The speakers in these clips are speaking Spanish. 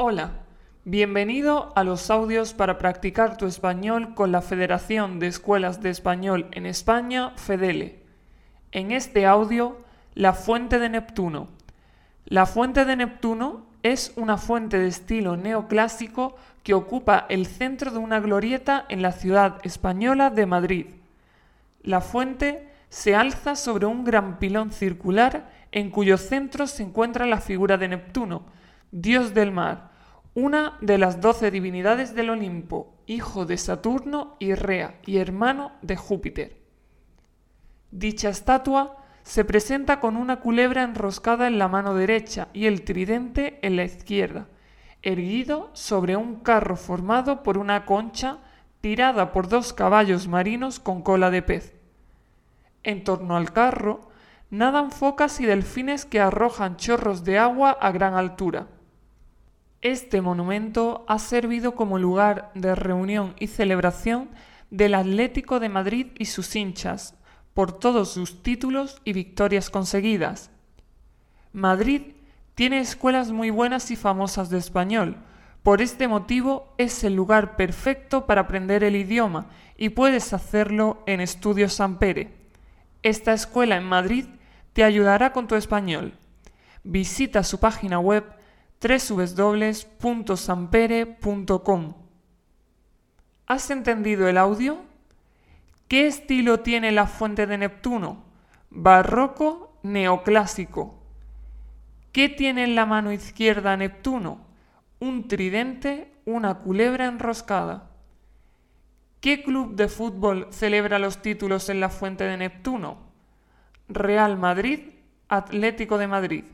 Hola, bienvenido a los audios para practicar tu español con la Federación de Escuelas de Español en España, FEDELE. En este audio, la fuente de Neptuno. La fuente de Neptuno es una fuente de estilo neoclásico que ocupa el centro de una glorieta en la ciudad española de Madrid. La fuente se alza sobre un gran pilón circular en cuyo centro se encuentra la figura de Neptuno, dios del mar, una de las doce divinidades del Olimpo, hijo de Saturno y Rea y hermano de Júpiter. Dicha estatua se presenta con una culebra enroscada en la mano derecha y el tridente en la izquierda, erguido sobre un carro formado por una concha tirada por dos caballos marinos con cola de pez. En torno al carro nadan focas y delfines que arrojan chorros de agua a gran altura. Este monumento ha servido como lugar de reunión y celebración del Atlético de Madrid y sus hinchas, por todos sus títulos y victorias conseguidas. Madrid tiene escuelas muy buenas y famosas de español. Por este motivo es el lugar perfecto para aprender el idioma y puedes hacerlo en Estudios Sampere. Esta escuela en Madrid te ayudará con tu español. Visita su página web www.sampere.com. ¿Has entendido el audio? ¿Qué estilo tiene la fuente de Neptuno? Barroco neoclásico. ¿Qué tiene en la mano izquierda Neptuno? Un tridente, una culebra enroscada. ¿Qué club de fútbol celebra los títulos en la fuente de Neptuno? Real Madrid, Atlético de Madrid.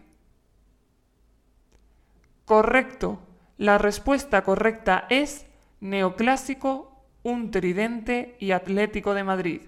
Correcto. La respuesta correcta es neoclásico, un tridente y Atlético de Madrid.